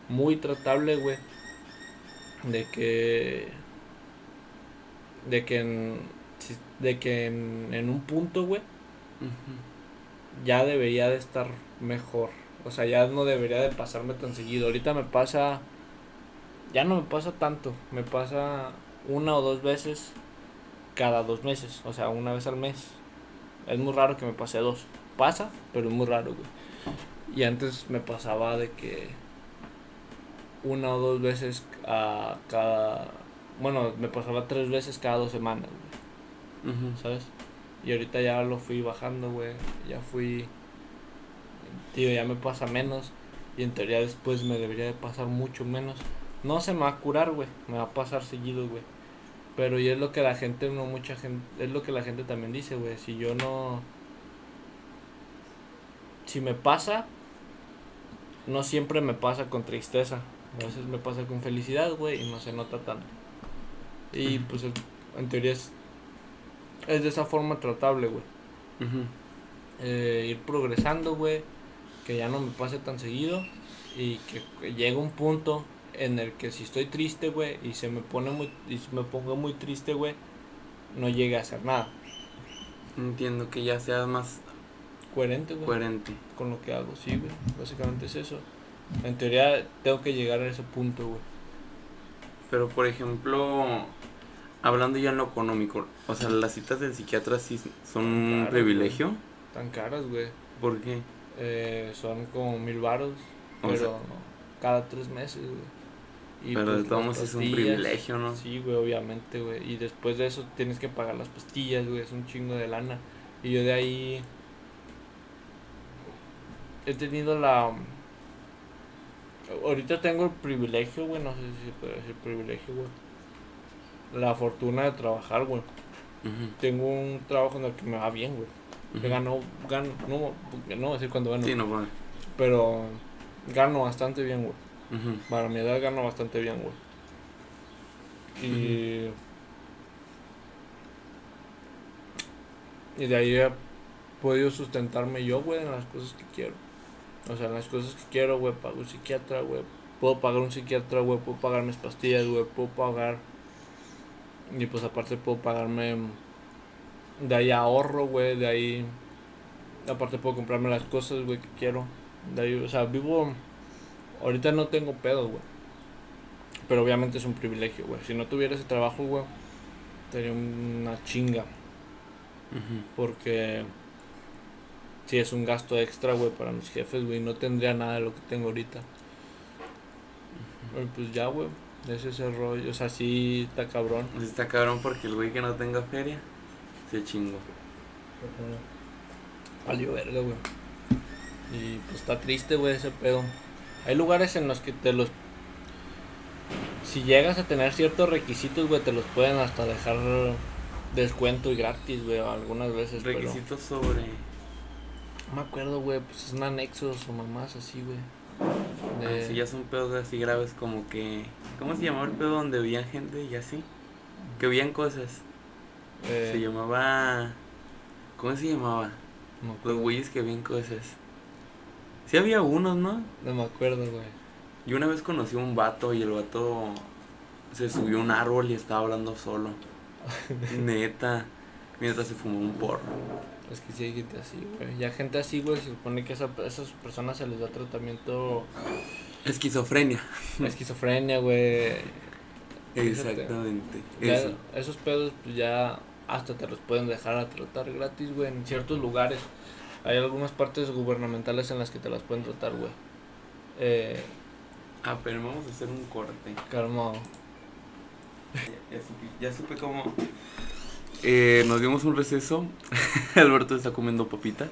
Muy tratable, güey. De que... De que si- de que en, en un punto, güey, ya debería de estar mejor. O sea, ya no debería de pasarme tan seguido. Ahorita me pasa, ya no me pasa tanto, me pasa una o dos veces cada dos meses, o sea, una vez al mes. Es muy raro que me pase dos. Pasa, pero es muy raro, güey. Y antes me pasaba de que una o dos veces a cada... Bueno, me pasaba tres veces cada dos semanas, güey. ¿sabes? Y ahorita ya lo fui bajando, güey. Ya fui. Tío, ya me pasa menos. Y en teoría después me debería de pasar mucho menos. No se me va a curar, güey. Me va a pasar seguido, güey. Pero y es lo que la gente, no mucha gente. Es lo que la gente también dice, güey. Si yo no. Si me pasa. No siempre me pasa con tristeza. A veces me pasa con felicidad, güey. Y no se nota tanto. Y pues en teoría es es de esa forma tratable, güey. Eh, ir progresando, güey. Que ya no me pase tan seguido. Y que, que llegue un punto en el que si estoy triste, güey, y se me pone muy, y se me pongo muy triste, güey, no llegue a hacer nada. Entiendo que ya seas más Coherente, güey, coherente. con lo que hago, sí, güey. Básicamente es eso. En teoría tengo que llegar a ese punto, güey. Pero por ejemplo, hablando ya en lo económico, o sea, las citas del psiquiatra sí son un privilegio. Tan caras, güey. ¿Por qué? Eh, son como mil varos, pero sea- cada tres meses, güey. Y Pero de pues, todos las modos es un privilegio, ¿no? Sí, güey, obviamente, güey. Y después de eso tienes que pagar las pastillas, güey. Es un chingo de lana. Y yo de ahí he tenido la... Ahorita tengo el privilegio, güey. No sé si se puede decir privilegio, güey. La fortuna de trabajar, güey. Tengo un trabajo en el que me va bien, güey. Que gano, gano, no, no voy a decir cuándo gano. Sí, no, bueno. Pero gano bastante bien, güey. Para mi edad gano bastante bien, güey. Y. Y de ahí he podido sustentarme yo, güey, en las cosas que quiero. O sea, en las cosas que quiero, güey, pago un psiquiatra, güey. Puedo pagar un psiquiatra, güey, puedo pagar mis pastillas, güey, puedo pagar. Y pues aparte puedo pagarme. De ahí ahorro, güey, de ahí. Aparte puedo comprarme las cosas, güey, que quiero. De ahí, o sea, vivo. Ahorita no tengo pedo, güey. Pero obviamente es un privilegio, güey. Si no tuviera ese trabajo, güey, sería una chinga. Porque si es un gasto extra, güey, para mis jefes, güey. No tendría nada de lo que tengo ahorita. Pues ya, güey. Ese es el rollo. O sea, sí está cabrón. Está cabrón porque el güey que no tenga feria se chingó. Valió verga, güey. Y pues está triste, güey, ese pedo. Hay lugares en los que te los. Si llegas a tener ciertos requisitos, güey, te los pueden hasta dejar descuento y gratis, güey, algunas veces. pero- Requisitos sobre. No me acuerdo, güey, pues son anexos o mamás así, güey. De- Si ya son pedos así graves como que. ¿Cómo se llamaba el pedo donde veían gente y así? Que veían cosas. eh, Se llamaba. ¿Cómo se llamaba? no, Los güeyes que veían cosas. Sí había unos, ¿no? no me acuerdo, güey. Yo una vez conocí a un vato y el vato se subió a un árbol y estaba hablando solo. [laughs] Neta. Mientras se fumó un porro. Es que sí hay gente así, güey. Ya gente así, güey, se supone que esa, a esas personas se les da tratamiento Esquizofrenia. [laughs] esquizofrenia, güey. Exactamente. Ya esos pedos, pues ya hasta te los pueden dejar a tratar gratis, güey, en ciertos lugares. Hay algunas partes gubernamentales en las que te las pueden tratar, güey. Eh, Ah, pero vamos a hacer un corte. calmado. Ya, ya supe, ya supe cómo. Eh, nos dimos un receso. [laughs] Alberto está comiendo papitas.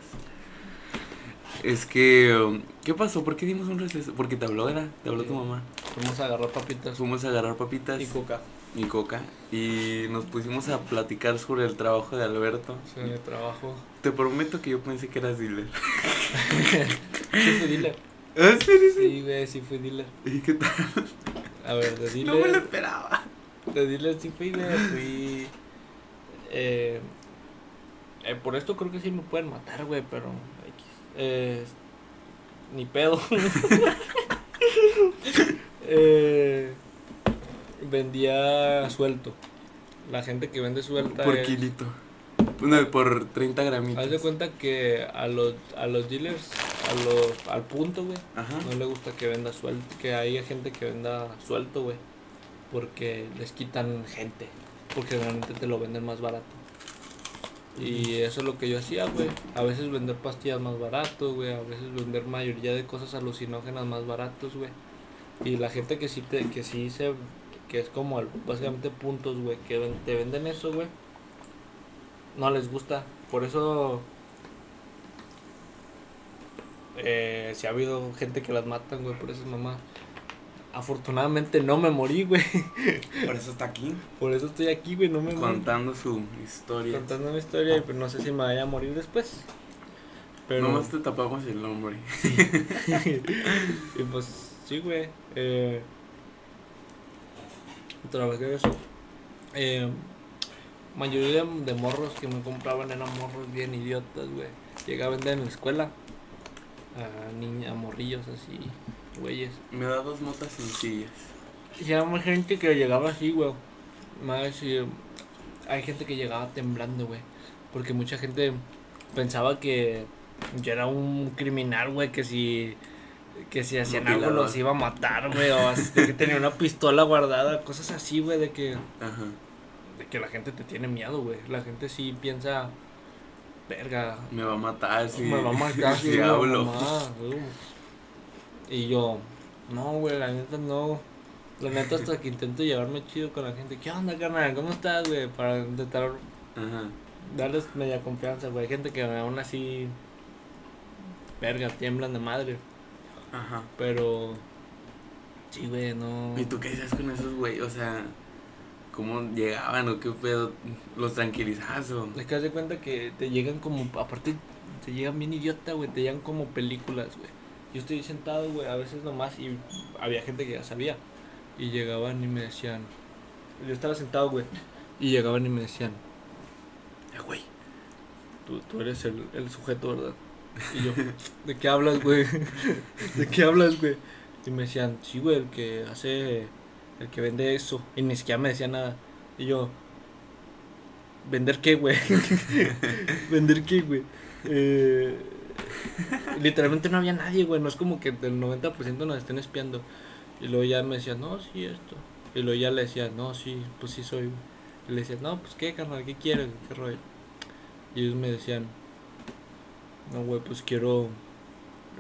Es que. ¿Qué pasó? ¿Por qué dimos un receso? Porque te habló, era. Te habló tu mamá. Fuimos a agarrar papitas Fuimos a agarrar papitas y coca. y coca. Y nos pusimos a platicar sobre el trabajo de Alberto. Sí, el trabajo. Te prometo que yo pensé que eras dealer. [laughs] Sí, fui dealer. ¿Ah, sí, sí, sí? Sí, güey, sí fui dealer. ¿Y qué tal? A ver, de No me lo dealer. esperaba. De dealer sí fui, güey. Fui. Eh, eh, por esto creo que sí me pueden matar, güey, pero. Eh, ni pedo. [laughs] eh, vendía suelto. La gente que vende suelta. Por es- kilito. No, por 30 gramitos. Haz de cuenta que a los, a los dealers, a los, al punto, güey, Ajá. no le gusta que venda suelto, que haya gente que venda suelto, güey, porque les quitan gente, porque realmente te lo venden más barato. Y eso es lo que yo hacía, güey. A veces vender pastillas más barato, güey. A veces vender mayoría de cosas alucinógenas más baratos, güey. Y la gente que sí te, que sí se, que es como el- básicamente puntos, güey, que te venden eso, güey. No les gusta. Por eso eh, si ha habido gente que las matan, güey, por esas mamás. Afortunadamente no me morí, güey. Por eso está aquí. Por eso estoy aquí, güey, no me morí. Contando su historia. Contando una historia y pues no sé si me vaya a morir después. Pero... Nomás te tapamos el nombre. [laughs] y pues sí, güey. Eh, trabajé de eso. Eh, mayoría de, de morros que me compraban eran morros bien idiotas, güey. Vender en la escuela a niña, a morrillos así, güeyes. Me da dos notas sencillas. Y era más gente que llegaba así, güey. Más eh, hay gente que llegaba temblando, güey. Porque mucha gente pensaba que yo era un criminal, güey, que si que si hacían algo los iba a matar, güey, o así, de que tenía una pistola guardada, cosas así, güey, de que Ajá. De que la gente te tiene miedo, güey. La gente sí piensa verga, Me va a matar si, me va a matar [laughs] sí, uh. Y yo, no, güey, la neta no. La neta hasta que intento llevarme chido con la gente. ¿Qué onda, carnal? ¿Cómo estás, güey? Para intentar Ajá. darles media confianza, güey. Hay gente que aún así, verga, tiemblan de madre. Ajá. Pero, sí, güey, no. ¿Y tú qué hacías con esos güey? O sea, ¿cómo llegaban o qué pedo? ¿Los tranquilizabas o...? Es que haz de cuenta que te llegan como, aparte, te llegan bien idiota, güey, te llegan como películas, güey. Yo estoy sentado, güey, a veces nomás, y había gente que ya sabía. Y llegaban y me decían, yo estaba sentado, güey, y llegaban y me decían, eh, güey, tú, tú eres el, el sujeto, ¿verdad? Y yo, ¿de qué hablas, güey? [laughs] ¿De qué hablas, güey? Y me decían, sí, güey, el que hace, el que vende eso. Y ni siquiera me decía nada. Y yo, ¿vender qué, güey? [laughs] ¿Vender qué, güey? Eh, literalmente no había nadie, güey. No es como que del 90% nos estén espiando. Y luego ya me decían, no, sí, esto. Y luego ya le decía, no, sí, pues sí soy. Y le decía, no, pues qué, carnal, ¿qué quieres? ¿Qué rollo? Y ellos me decían, no, güey, pues quiero,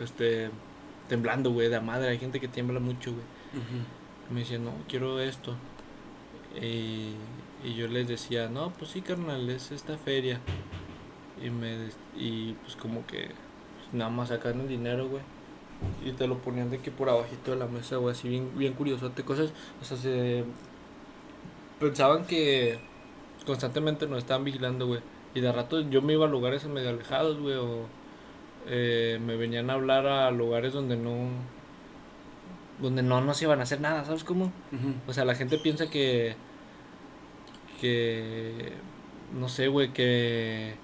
este, temblando, güey, de a madre. Hay gente que tiembla mucho, güey. Ujú. Me decían, no, quiero esto. Y, y yo les decía, no, pues sí, carnal, es esta feria. Y, me, y pues como que pues, nada más sacan el dinero, güey. Y te lo ponían de que por abajito de la mesa, güey, así bien, bien curiosote. Cosas, o sea, se pensaban que constantemente nos estaban vigilando, güey. Y de rato yo me iba a lugares medio alejados, güey, o eh, me venían a hablar a lugares donde no donde no nos iban a hacer nada, ¿sabes cómo? O sea, la gente piensa que que no sé, güey, que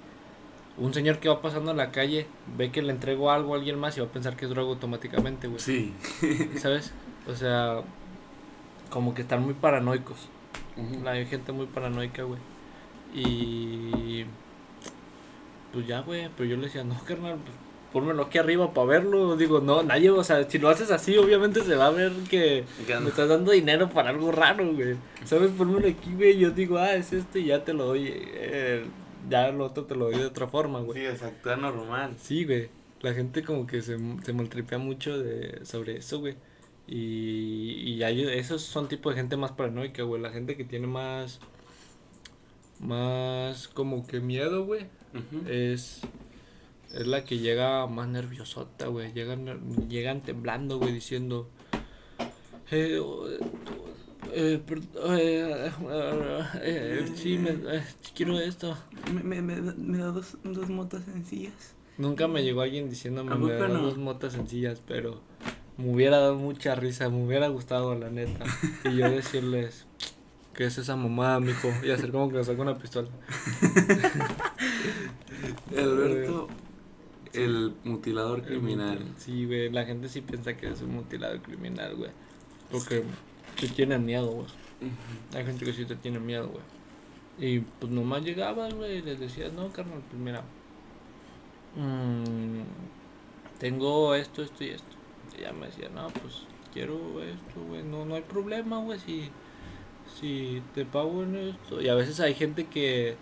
un señor que va pasando en la calle ve que le entrego algo a alguien más y va a pensar que es droga automáticamente, güey. Sí. [laughs] ¿Sabes? O sea, como que están muy paranoicos. Hay gente muy paranoica, güey. Y. Pues ya, güey. Pero yo le decía, no, carnal, pues pónmelo aquí arriba para verlo. Digo, no, nadie, o sea, si lo haces así, obviamente se va a ver que me estás dando dinero para algo raro, güey. ¿Sabes? Pónmelo aquí, güey. Yo digo, ah, es esto y ya te lo doy. eh, ya lo otro te lo doy de otra forma, güey. Sí, exacto, normal. Sí, güey. La gente como que se, se maltripea mucho de, sobre eso, güey. Y, y hay, esos son tipos de gente más paranoica, güey. La gente que tiene más... Más como que miedo, güey. Es... Es la que llega más nerviosota, güey. Llegan, llegan temblando, güey, diciendo... Eh, oh, eh, eh, eh, eh, sí, me, eh, quiero esto. Me, me, me, da- me da dos, dos motas sencillas. Nunca me llegó alguien diciéndome ¿A me no? dos motas sencillas, pero me hubiera dado mucha risa, me hubiera gustado, la neta. Y yo decirles, ¿qué es esa mamada, mijo? Y hacer como que me saco una pistola. [laughs] Alberto, el mutilador criminal. Sí, güey, la gente sí piensa que es un mutilado criminal, güey. Porque te tienen miedo, güey. Hay gente que sí te tiene miedo, güey. Y pues nomás llegaba, güey, y les decía, no, carnal, pues mira, mm, tengo esto, esto y esto. Y ya me decía, no, pues quiero esto, güey, no, no hay problema, güey, si, si te pago en esto. Y a veces hay gente que,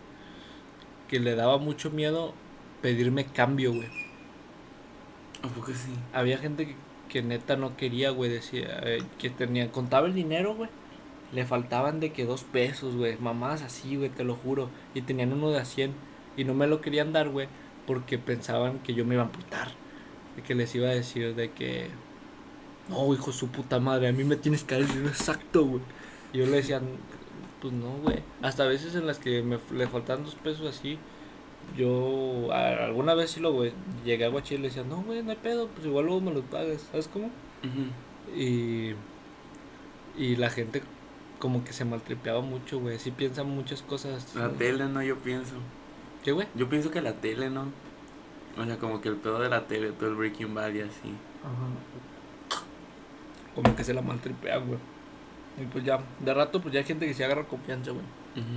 que le daba mucho miedo pedirme cambio, güey. ¿A poco sí? Había gente que, que neta no quería, güey, decía, eh, que tenía, contaba el dinero, güey. Le faltaban de que dos pesos, güey. Mamás así, güey, te lo juro. Y tenían uno de a 100. Y no me lo querían dar, güey. Porque pensaban que yo me iba a amputar. De que les iba a decir de que... No, hijo su puta madre. A mí me tienes que dar el dinero exacto, güey. Y yo le decía... Pues no, güey. Hasta veces en las que me, le faltaban dos pesos así. Yo... a- alguna vez sí lo, güey. Llegué a Guachil y le decía... No, güey, no hay pedo. Pues igual luego me los pagas. ¿Sabes cómo? Y, y la gente como que se maltripeaba mucho, güey. Sí piensan muchas cosas. La tele, no, yo pienso. ¿Qué, güey? Yo pienso que la tele, ¿no? O sea, como que el pedo de la tele, todo el Breaking Bad y así. Como que se la maltripean, güey. Y pues ya, de rato, pues ya hay gente que se agarra confianza, güey.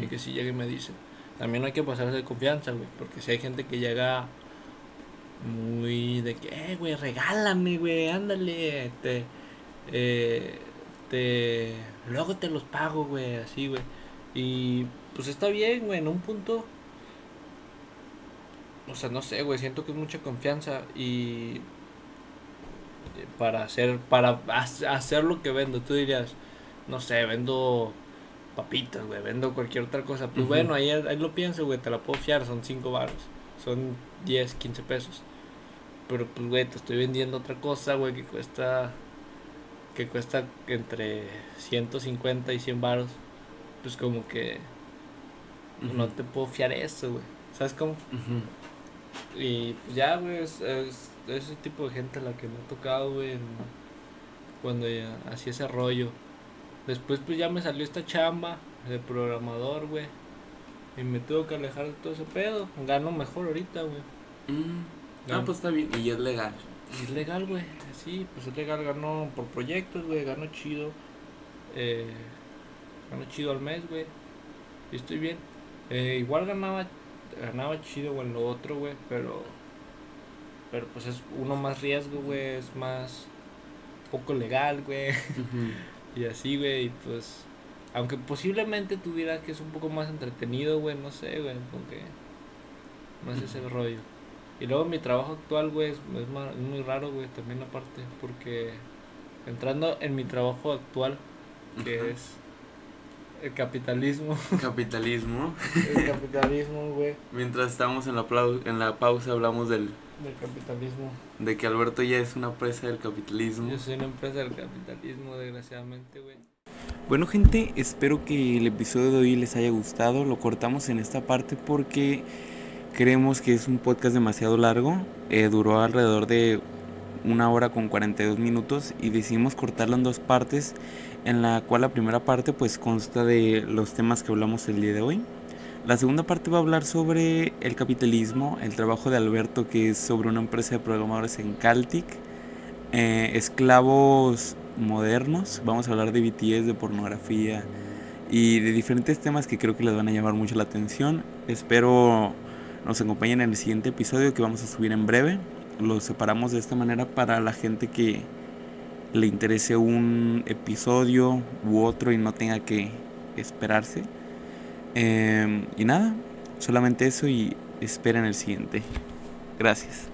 Y que si llega y me dice. También no hay que pasarse de confianza, güey. Porque si hay gente que llega muy de que, eh, güey, regálame, güey, ándale. Te, eh, luego te los pago, güey, así, güey. Y pues está bien, güey, en un punto. O sea, no sé, güey, siento que es mucha confianza y eh, para hacer para ha- hacer lo que vendo, tú dirías, no sé, vendo papitas, güey, vendo cualquier otra cosa. Pues bueno, ahí, ahí lo pienso, güey, te la puedo fiar, son 5 baros, son 10, 15 pesos. Pero pues, güey, te estoy vendiendo otra cosa, güey, que cuesta que cuesta entre 150 y 100 baros. Pues como que no te puedo fiar eso, güey. ¿Sabes cómo? Y pues ya, güey, es, es ese tipo de gente la que me ha tocado, güey, cuando ya hacía ese rollo. Después, pues ya me salió esta chamba de programador, güey. Y me tuve que alejar de todo ese pedo. Gano mejor ahorita, güey. Mm. Ah, pues está bien. Y es legal. Y es legal, güey. Sí, pues es legal. Gano por proyectos, güey. Gano chido. Eh, gano chido al mes, güey. Y estoy bien. Eh, igual ganaba ganaba chido, güey, en lo otro, güey. Pero, pero pues es uno más riesgo, güey. Es más poco legal, güey. Ujú. Y así, güey. Y pues, aunque posiblemente tú dirás que es un poco más entretenido, güey. No sé, güey. Como que no es ese rollo. Y luego mi trabajo actual, güey, es, es muy raro, güey, también aparte, porque entrando en mi trabajo actual, que es el capitalismo, [laughs] Capitalismo. el capitalismo, güey, Mientras estamos en la, en la pausa hablamos del, del capitalismo. de que Alberto ya es una presa del capitalismo. Yo soy una empresa del capitalismo, desgraciadamente, güey. Bueno gente, espero que el episodio de hoy les haya gustado. Lo cortamos en esta parte porque creemos que es un podcast demasiado largo. Eh, duró alrededor de una hora con 42 minutos y decidimos cortarlo en dos partes. En la cual la primera parte pues consta de los temas que hablamos el día de hoy. La segunda parte va a hablar sobre el capitalismo, el trabajo de Alberto que es sobre una empresa de programadores en Caltic, eh, esclavos modernos, vamos a hablar de BTS, de pornografía y de diferentes temas que creo que les van a llamar mucho la atención. Espero nos acompañen en el siguiente episodio que vamos a subir en breve. Lo separamos de esta manera para la gente que le interese un episodio u otro y no tenga que esperarse. Eh, y nada, solamente eso y esperen el siguiente. Gracias.